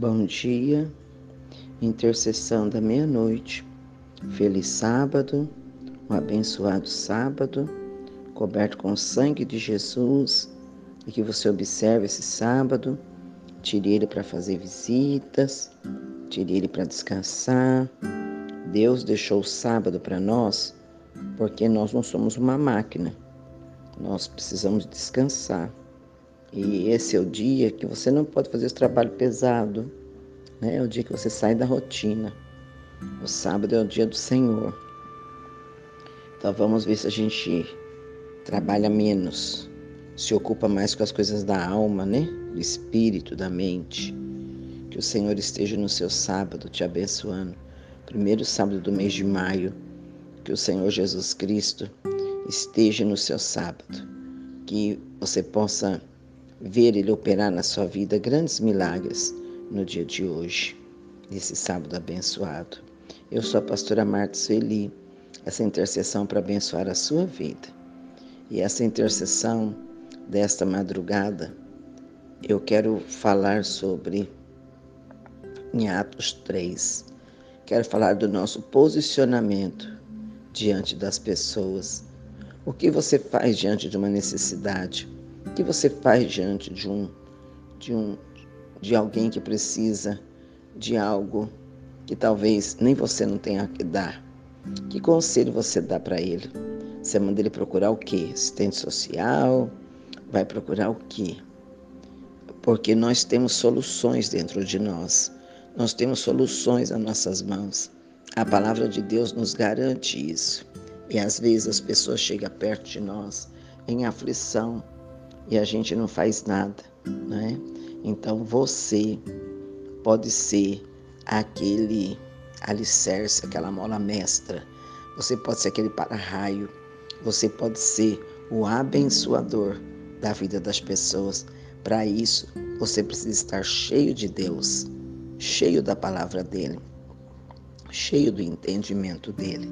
Bom dia, intercessão da meia-noite. Feliz sábado, um abençoado sábado, coberto com o sangue de Jesus, e que você observe esse sábado, tire ele para fazer visitas, tire ele para descansar. Deus deixou o sábado para nós porque nós não somos uma máquina, nós precisamos descansar. E esse é o dia que você não pode fazer esse trabalho pesado, né? É o dia que você sai da rotina. O sábado é o dia do Senhor. Então vamos ver se a gente trabalha menos, se ocupa mais com as coisas da alma, né? Do espírito, da mente. Que o Senhor esteja no seu sábado te abençoando. Primeiro sábado do mês de maio. Que o Senhor Jesus Cristo esteja no seu sábado. Que você possa ver Ele operar na sua vida grandes milagres no dia de hoje, nesse sábado abençoado. Eu sou a pastora Marta Sueli, essa intercessão para abençoar a sua vida. E essa intercessão desta madrugada, eu quero falar sobre em Atos 3. Quero falar do nosso posicionamento diante das pessoas. O que você faz diante de uma necessidade? O que você faz diante de um de um de alguém que precisa de algo que talvez nem você não tenha que dar? Que conselho você dá para ele? Você manda ele procurar o quê? Assistente social? Vai procurar o quê? Porque nós temos soluções dentro de nós. Nós temos soluções nas nossas mãos. A palavra de Deus nos garante isso. E às vezes as pessoas chegam perto de nós em aflição, e a gente não faz nada, né? Então você pode ser aquele alicerce, aquela mola mestra. Você pode ser aquele para-raio. Você pode ser o abençoador da vida das pessoas. Para isso, você precisa estar cheio de Deus, cheio da palavra dele, cheio do entendimento dele.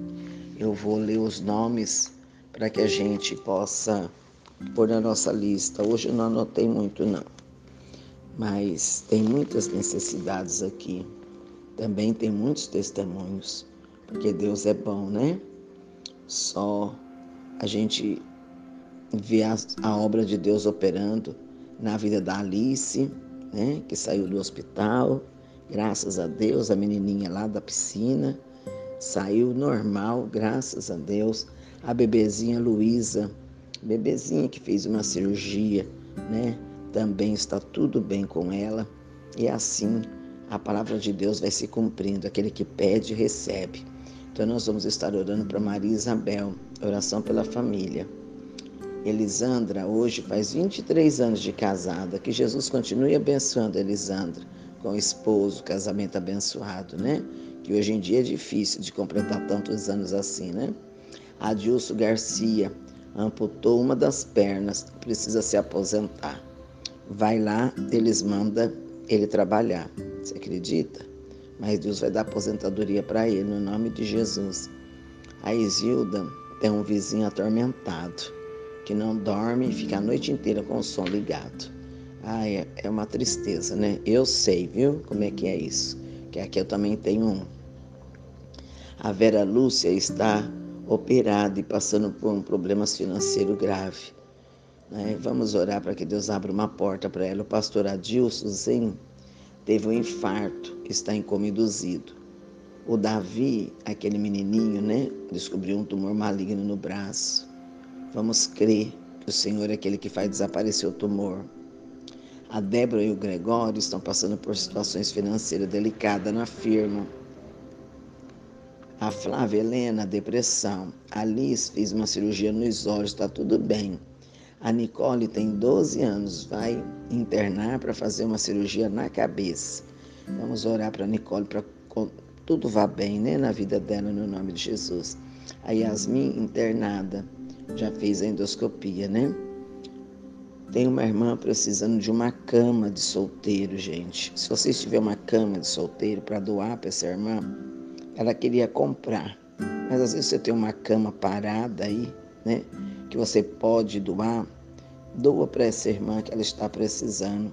Eu vou ler os nomes para que a gente possa pôr na nossa lista. Hoje eu não anotei muito, não. Mas tem muitas necessidades aqui. Também tem muitos testemunhos. Porque Deus é bom, né? Só a gente vê a, a obra de Deus operando na vida da Alice, né? Que saiu do hospital. Graças a Deus, a menininha lá da piscina saiu normal, graças a Deus. A bebezinha Luísa bebezinha que fez uma cirurgia, né? Também está tudo bem com ela. E assim a palavra de Deus vai se cumprindo. Aquele que pede, recebe. Então nós vamos estar orando para Maria Isabel, oração pela família. Elisandra hoje faz 23 anos de casada. Que Jesus continue abençoando a Elisandra com o esposo, casamento abençoado, né? Que hoje em dia é difícil de completar tantos anos assim, né? Adilson Garcia, amputou uma das pernas, precisa se aposentar. Vai lá, eles mandam ele trabalhar. Você acredita? Mas Deus vai dar aposentadoria para ele, no nome de Jesus. A Isilda tem um vizinho atormentado, que não dorme e fica a noite inteira com o som ligado. Ah, é, é uma tristeza, né? Eu sei, viu, como é que é isso. Que aqui eu também tenho um. A Vera Lúcia está operada e passando por um problema financeiro grave. Né? Vamos orar para que Deus abra uma porta para ela. O pastor Adilson Zen teve um infarto, está incomiduzido. O Davi, aquele menininho, né, descobriu um tumor maligno no braço. Vamos crer que o Senhor é aquele que faz desaparecer o tumor. A Débora e o Gregório estão passando por situações financeiras delicadas na firma a Flávia Helena, depressão. A Liz fez uma cirurgia nos olhos, está tudo bem. A Nicole tem 12 anos, vai internar para fazer uma cirurgia na cabeça. Vamos orar para a Nicole para tudo vá bem, né, na vida dela, no nome de Jesus. A Yasmin, internada, já fez a endoscopia, né? Tem uma irmã precisando de uma cama de solteiro, gente. Se você tiver uma cama de solteiro para doar para essa irmã, ela queria comprar. Mas às vezes você tem uma cama parada aí, né? Que você pode doar. Doa para essa irmã que ela está precisando.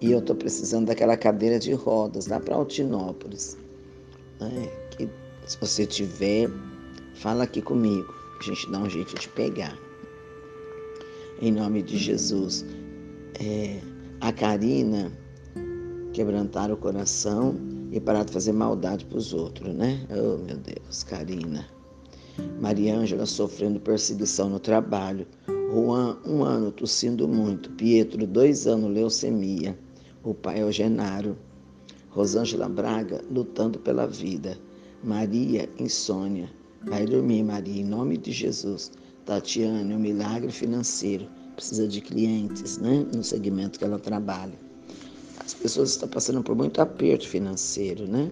e eu estou precisando daquela cadeira de rodas lá para Altinópolis. Né? Que, se você tiver, fala aqui comigo. A gente dá um jeito de pegar. Em nome de Jesus. É, a Karina quebrantar o coração e parar de fazer maldade para os outros, né? Oh, meu Deus, Karina. Maria Ângela sofrendo perseguição no trabalho. Juan, um ano tossindo muito. Pietro, dois anos, leucemia. O pai é o Genaro. Rosângela Braga, lutando pela vida. Maria, insônia. Vai dormir, Maria, em nome de Jesus. Tatiane, um milagre financeiro. Precisa de clientes, né? No segmento que ela trabalha. As pessoas estão passando por muito aperto financeiro, né?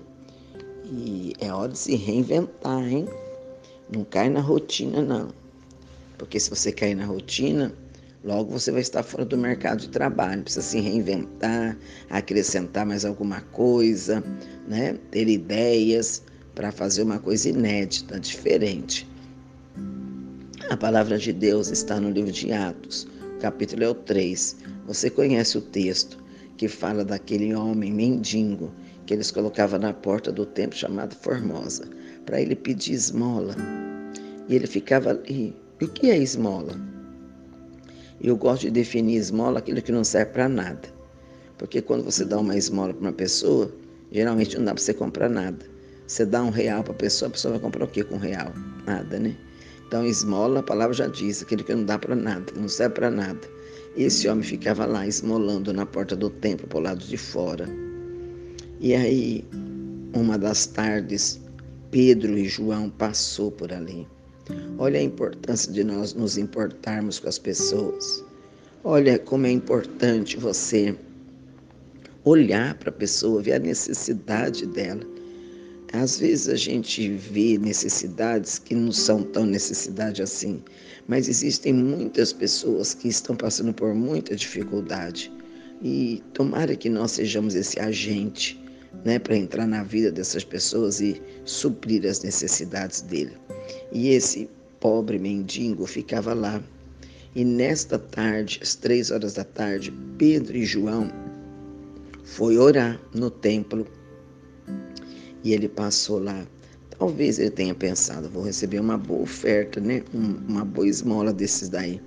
E é hora de se reinventar, hein? Não cai na rotina, não. Porque se você cair na rotina, logo você vai estar fora do mercado de trabalho. Precisa se reinventar, acrescentar mais alguma coisa, né? Ter ideias para fazer uma coisa inédita, diferente. A palavra de Deus está no livro de Atos, capítulo é o 3. Você conhece o texto que fala daquele homem mendigo que eles colocavam na porta do templo chamado Formosa, para ele pedir esmola. E ele ficava ali e o que é esmola? Eu gosto de definir esmola aquilo que não serve para nada. Porque quando você dá uma esmola para uma pessoa, geralmente não dá para você comprar nada. Você dá um real para a pessoa, a pessoa vai comprar o quê com um real? Nada, né? Então, esmola, a palavra já diz, aquilo que não dá para nada, não serve para nada. Esse homem ficava lá esmolando na porta do templo, para o lado de fora. E aí, uma das tardes, Pedro e João passou por ali. Olha a importância de nós nos importarmos com as pessoas. Olha como é importante você olhar para a pessoa, ver a necessidade dela. Às vezes a gente vê necessidades que não são tão necessidade assim, mas existem muitas pessoas que estão passando por muita dificuldade. E tomara que nós sejamos esse agente, né, para entrar na vida dessas pessoas e suprir as necessidades dele. E esse pobre mendigo ficava lá. E nesta tarde, às três horas da tarde, Pedro e João foi orar no templo. E ele passou lá. Talvez ele tenha pensado, vou receber uma boa oferta, né? uma boa esmola desses daí.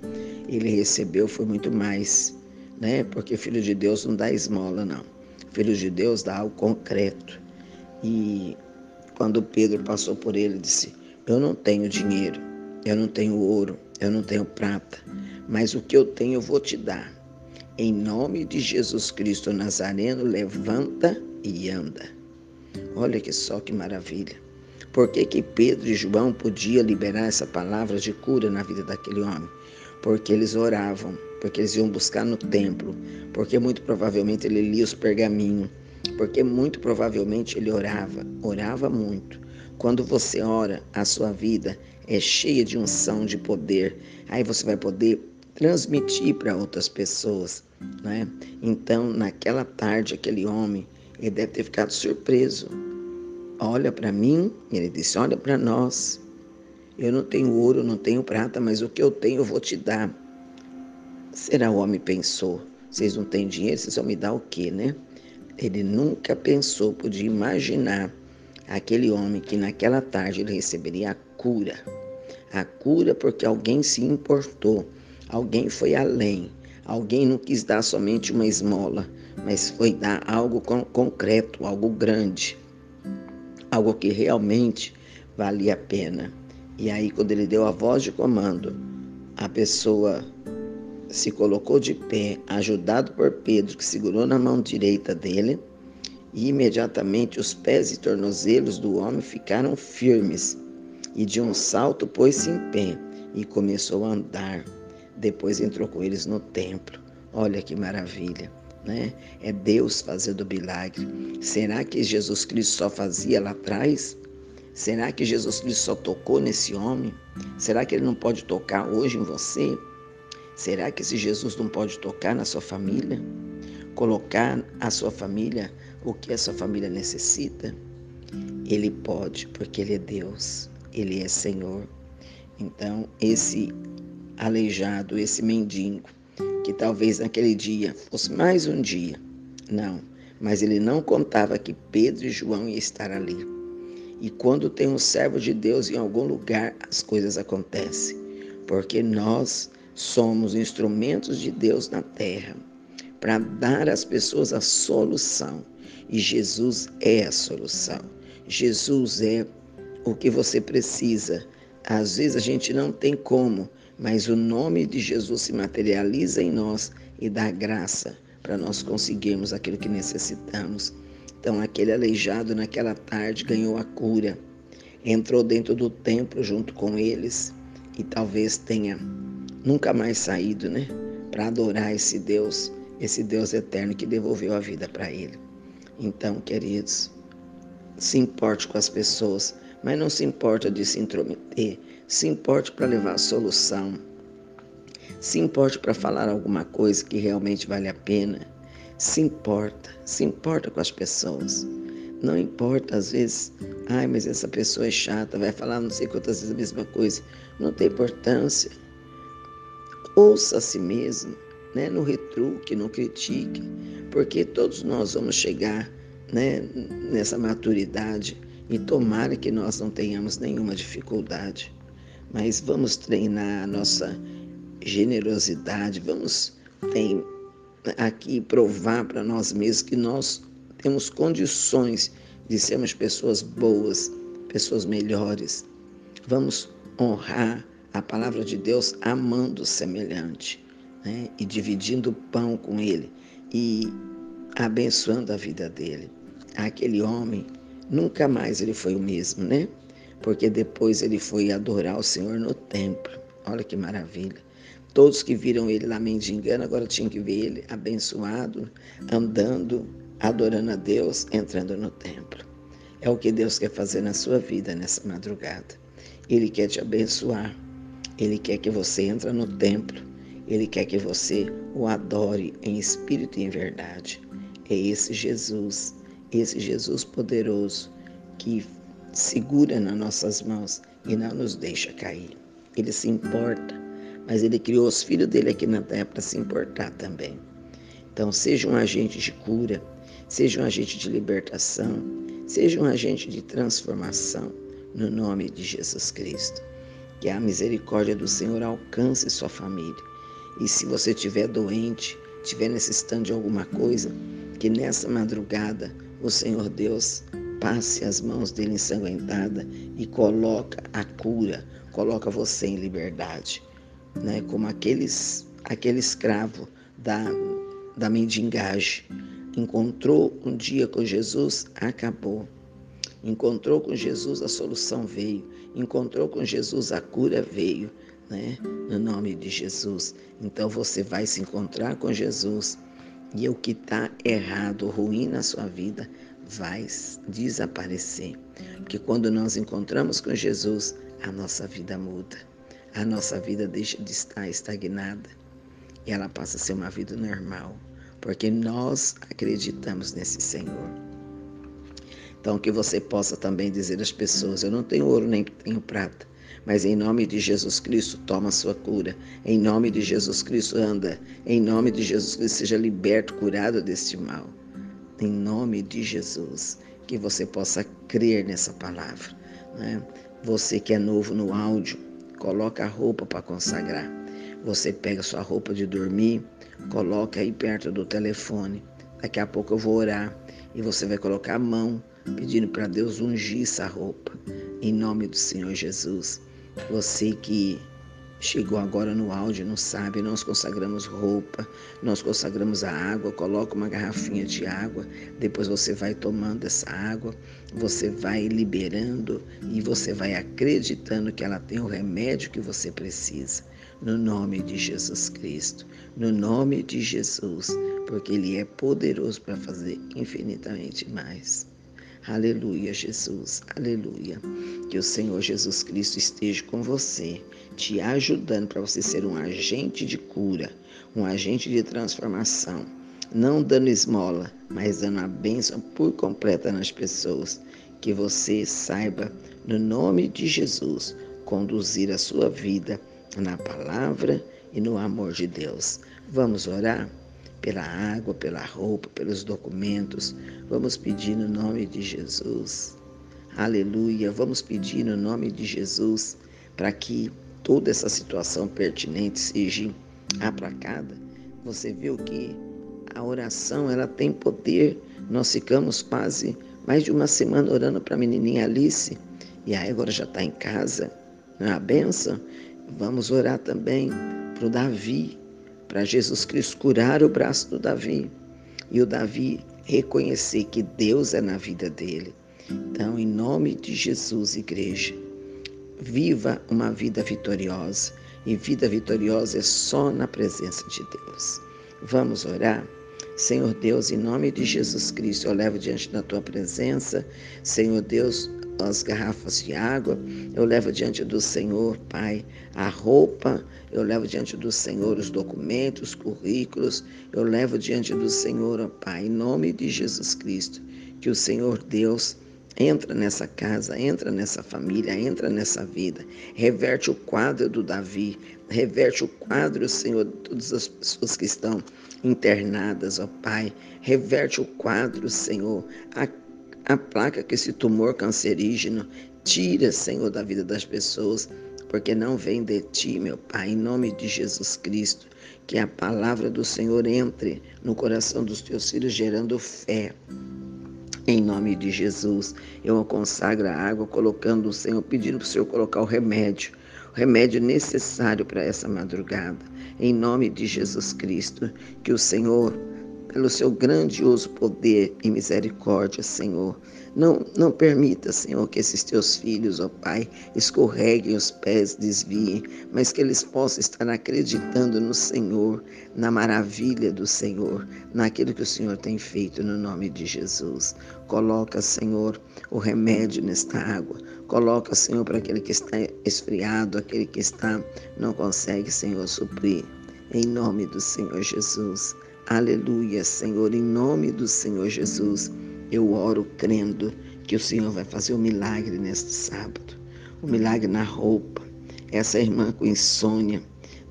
Ele recebeu, foi muito mais, né? Porque filho de Deus não dá esmola, não. Filho de Deus dá algo concreto. E quando Pedro passou por ele, disse: eu não tenho dinheiro, eu não tenho ouro, eu não tenho prata, mas o que eu tenho eu vou te dar. Em nome de Jesus Cristo Nazareno, levanta e anda. Olha que só que maravilha. Por que, que Pedro e João podiam liberar essa palavra de cura na vida daquele homem? Porque eles oravam, porque eles iam buscar no templo, porque muito provavelmente ele lia os pergaminhos, porque muito provavelmente ele orava, orava muito. Quando você ora, a sua vida é cheia de unção, de poder. Aí você vai poder transmitir para outras pessoas, né? Então, naquela tarde, aquele homem, ele deve ter ficado surpreso. Olha para mim, ele disse: Olha para nós. Eu não tenho ouro, não tenho prata, mas o que eu tenho eu vou te dar. Será o homem pensou? Vocês não têm dinheiro, vocês vão me dar o quê, né? Ele nunca pensou, podia imaginar aquele homem que naquela tarde ele receberia a cura. A cura porque alguém se importou, alguém foi além, alguém não quis dar somente uma esmola, mas foi dar algo concreto, algo grande, algo que realmente valia a pena. E aí, quando ele deu a voz de comando, a pessoa se colocou de pé, ajudado por Pedro, que segurou na mão direita dele e imediatamente os pés e tornozelos do homem ficaram firmes, e de um salto pôs-se em pé e começou a andar. Depois entrou com eles no templo. Olha que maravilha, né? É Deus fazendo milagre. Será que Jesus Cristo só fazia lá atrás? Será que Jesus Cristo só tocou nesse homem? Será que ele não pode tocar hoje em você? Será que esse Jesus não pode tocar na sua família? Colocar a sua família o que essa família necessita, Ele pode, porque Ele é Deus, Ele é Senhor. Então, esse aleijado, esse mendigo, que talvez naquele dia fosse mais um dia, Não, mas ele não contava que Pedro e João iam estar ali. E quando tem um servo de Deus em algum lugar, as coisas acontecem, porque nós somos instrumentos de Deus na terra para dar às pessoas a solução. E Jesus é a solução. Jesus é o que você precisa. Às vezes a gente não tem como, mas o nome de Jesus se materializa em nós e dá graça para nós conseguirmos aquilo que necessitamos. Então, aquele aleijado naquela tarde ganhou a cura, entrou dentro do templo junto com eles e talvez tenha nunca mais saído, né? Para adorar esse Deus, esse Deus eterno que devolveu a vida para ele. Então, queridos, se importe com as pessoas, mas não se importa de se intrometer, se importe para levar a solução, se importe para falar alguma coisa que realmente vale a pena, se importa, se importa com as pessoas. Não importa, às vezes, ai, mas essa pessoa é chata, vai falar não sei quantas vezes a mesma coisa. Não tem importância. Ouça a si mesmo, né? não retruque, não critique, porque todos nós vamos chegar né, nessa maturidade e tomara que nós não tenhamos nenhuma dificuldade, mas vamos treinar a nossa generosidade, vamos tem, aqui provar para nós mesmos que nós temos condições de sermos pessoas boas, pessoas melhores. Vamos honrar a palavra de Deus amando o semelhante né? e dividindo o pão com ele e abençoando a vida dele aquele homem, nunca mais ele foi o mesmo, né? Porque depois ele foi adorar o Senhor no templo. Olha que maravilha. Todos que viram ele lá mendigando, agora tinham que ver ele abençoado, andando, adorando a Deus, entrando no templo. É o que Deus quer fazer na sua vida nessa madrugada. Ele quer te abençoar. Ele quer que você entre no templo. Ele quer que você o adore em espírito e em verdade. É esse Jesus esse Jesus poderoso que segura nas nossas mãos e não nos deixa cair. Ele se importa, mas ele criou os filhos dele aqui na terra para se importar também. Então, seja um agente de cura, seja um agente de libertação, seja um agente de transformação, no nome de Jesus Cristo. Que a misericórdia do Senhor alcance sua família. E se você estiver doente, estiver necessitando de alguma coisa, que nessa madrugada o Senhor Deus passe as mãos dele ensanguentada e coloca a cura, coloca você em liberdade, né? Como aqueles aquele escravo da da mendigagem encontrou um dia com Jesus, acabou. Encontrou com Jesus, a solução veio. Encontrou com Jesus, a cura veio, né? No nome de Jesus. Então você vai se encontrar com Jesus e o que está errado, ruim na sua vida, vai desaparecer. Porque quando nós encontramos com Jesus, a nossa vida muda. A nossa vida deixa de estar estagnada e ela passa a ser uma vida normal, porque nós acreditamos nesse Senhor. Então, que você possa também dizer às pessoas: Eu não tenho ouro nem tenho prata, mas em nome de Jesus Cristo, toma a sua cura. Em nome de Jesus Cristo, anda. Em nome de Jesus Cristo, seja liberto, curado deste mal. Em nome de Jesus, que você possa crer nessa palavra. Né? Você que é novo no áudio, coloca a roupa para consagrar. Você pega sua roupa de dormir, coloca aí perto do telefone. Daqui a pouco eu vou orar e você vai colocar a mão pedindo para Deus ungir essa roupa. Em nome do Senhor Jesus. Você que chegou agora no áudio não sabe, nós consagramos roupa, nós consagramos a água, coloca uma garrafinha de água, depois você vai tomando essa água, você vai liberando e você vai acreditando que ela tem o remédio que você precisa. No nome de Jesus Cristo, no nome de Jesus, porque Ele é poderoso para fazer infinitamente mais. Aleluia, Jesus, aleluia. Que o Senhor Jesus Cristo esteja com você, te ajudando para você ser um agente de cura, um agente de transformação. Não dando esmola, mas dando a bênção por completa nas pessoas. Que você saiba, no nome de Jesus, conduzir a sua vida na palavra e no amor de Deus. Vamos orar? Pela água, pela roupa, pelos documentos. Vamos pedir no nome de Jesus. Aleluia. Vamos pedir no nome de Jesus para que toda essa situação pertinente seja aplacada. Você viu que a oração ela tem poder. Nós ficamos quase mais de uma semana orando para a menininha Alice e aí agora já está em casa. Não é a benção? Vamos orar também para o Davi, para Jesus Cristo curar o braço do Davi e o Davi reconhecer que Deus é na vida dele. Então, em nome de Jesus, igreja, viva uma vida vitoriosa. E vida vitoriosa é só na presença de Deus. Vamos orar? Senhor Deus, em nome de Jesus Cristo, eu levo diante da tua presença, Senhor Deus, as garrafas de água, eu levo diante do Senhor, Pai, a roupa, eu levo diante do Senhor os documentos, os currículos, eu levo diante do Senhor, Pai, em nome de Jesus Cristo, que o Senhor Deus Entra nessa casa, entra nessa família, entra nessa vida. Reverte o quadro do Davi, reverte o quadro, Senhor, de todas as pessoas que estão internadas, ó Pai. Reverte o quadro, Senhor. A, a placa que esse tumor cancerígeno tira, Senhor, da vida das pessoas, porque não vem de ti, meu Pai, em nome de Jesus Cristo. Que a palavra do Senhor entre no coração dos teus filhos, gerando fé em nome de Jesus, eu consagro a água, colocando o Senhor, pedindo para o Senhor colocar o remédio, o remédio necessário para essa madrugada. Em nome de Jesus Cristo, que o Senhor pelo seu grandioso poder e misericórdia, Senhor. Não, não permita, Senhor, que esses teus filhos, ó Pai, escorreguem os pés, desviem, mas que eles possam estar acreditando no Senhor, na maravilha do Senhor, naquilo que o Senhor tem feito no nome de Jesus. Coloca, Senhor, o remédio nesta água. Coloca, Senhor, para aquele que está esfriado, aquele que está não consegue, Senhor, suprir. Em nome do Senhor Jesus. Aleluia, Senhor, em nome do Senhor Jesus, eu oro crendo que o Senhor vai fazer um milagre neste sábado. Um milagre na roupa. Essa irmã com insônia,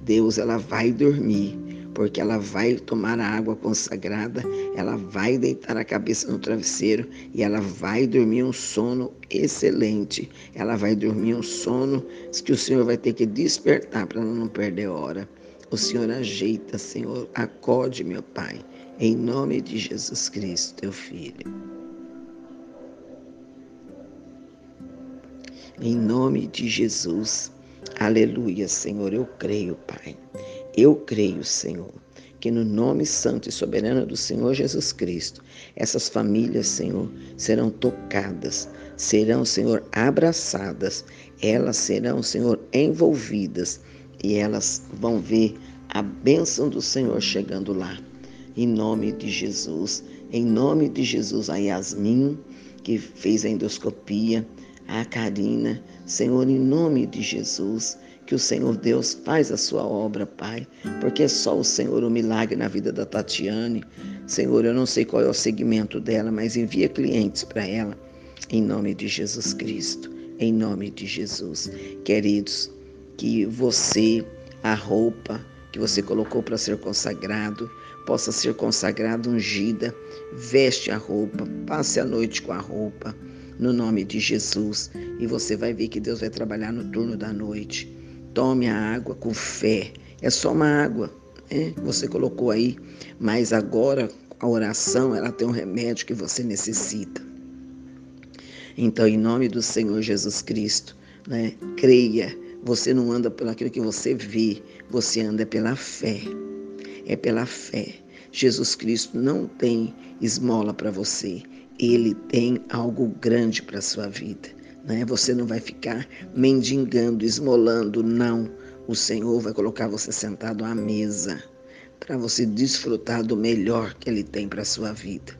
Deus, ela vai dormir, porque ela vai tomar a água consagrada, ela vai deitar a cabeça no travesseiro e ela vai dormir um sono excelente. Ela vai dormir um sono que o Senhor vai ter que despertar para ela não perder hora. O Senhor ajeita, Senhor, acode, meu Pai, em nome de Jesus Cristo, teu Filho. Em nome de Jesus, aleluia, Senhor, eu creio, Pai. Eu creio, Senhor, que no nome santo e soberano do Senhor Jesus Cristo, essas famílias, Senhor, serão tocadas, serão, Senhor, abraçadas, elas serão, Senhor, envolvidas e elas vão ver a bênção do Senhor chegando lá. Em nome de Jesus, em nome de Jesus, a Yasmin, que fez a endoscopia, a Karina, Senhor, em nome de Jesus, que o Senhor Deus faz a sua obra, Pai, porque é só o Senhor o milagre na vida da Tatiane. Senhor, eu não sei qual é o segmento dela, mas envia clientes para ela, em nome de Jesus Cristo, em nome de Jesus. Queridos, que você, a roupa que você colocou para ser consagrado, possa ser consagrado, ungida, veste a roupa, passe a noite com a roupa, no nome de Jesus, e você vai ver que Deus vai trabalhar no turno da noite. Tome a água com fé, é só uma água, né? Você colocou aí, mas agora a oração, ela tem um remédio que você necessita. Então, em nome do Senhor Jesus Cristo, né? Creia você não anda pelo aquilo que você vê, você anda pela fé. É pela fé. Jesus Cristo não tem esmola para você. Ele tem algo grande para a sua vida. Né? Você não vai ficar mendigando, esmolando, não. O Senhor vai colocar você sentado à mesa para você desfrutar do melhor que Ele tem para a sua vida.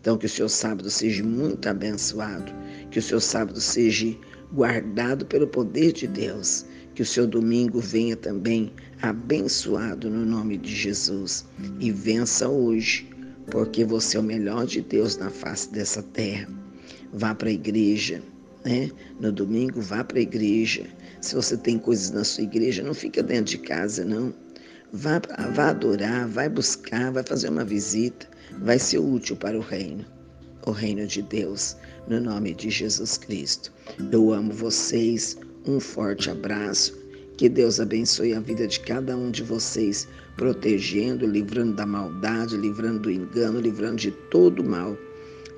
Então, que o seu sábado seja muito abençoado, que o seu sábado seja guardado pelo poder de Deus. Que o seu domingo venha também abençoado no nome de Jesus e vença hoje, porque você é o melhor de Deus na face dessa terra. Vá para a igreja, né? No domingo, vá para a igreja. Se você tem coisas na sua igreja, não fica dentro de casa, não. Vá, vá adorar, vai buscar, vai fazer uma visita, vai ser útil para o reino, o reino de Deus, no nome de Jesus Cristo. Eu amo vocês, um forte abraço, que Deus abençoe a vida de cada um de vocês, protegendo, livrando da maldade, livrando do engano, livrando de todo mal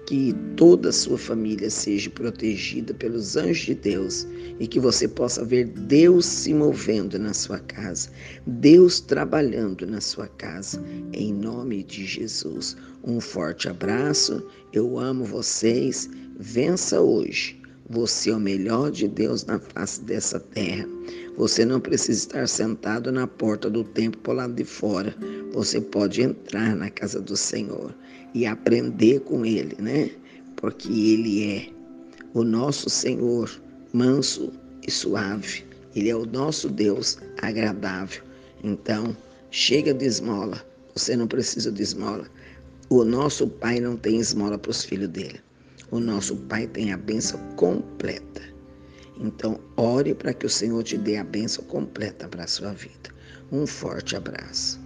que toda a sua família seja protegida pelos anjos de Deus e que você possa ver Deus se movendo na sua casa, Deus trabalhando na sua casa, em nome de Jesus. Um forte abraço, eu amo vocês, vença hoje. Você é o melhor de Deus na face dessa terra. Você não precisa estar sentado na porta do templo por lado de fora. Você pode entrar na casa do Senhor e aprender com Ele, né? Porque Ele é o nosso Senhor, manso e suave. Ele é o nosso Deus agradável. Então, chega de esmola. Você não precisa de esmola. O nosso Pai não tem esmola para os filhos dele. O nosso Pai tem a bênção completa. Então, ore para que o Senhor te dê a bênção completa para a sua vida. Um forte abraço.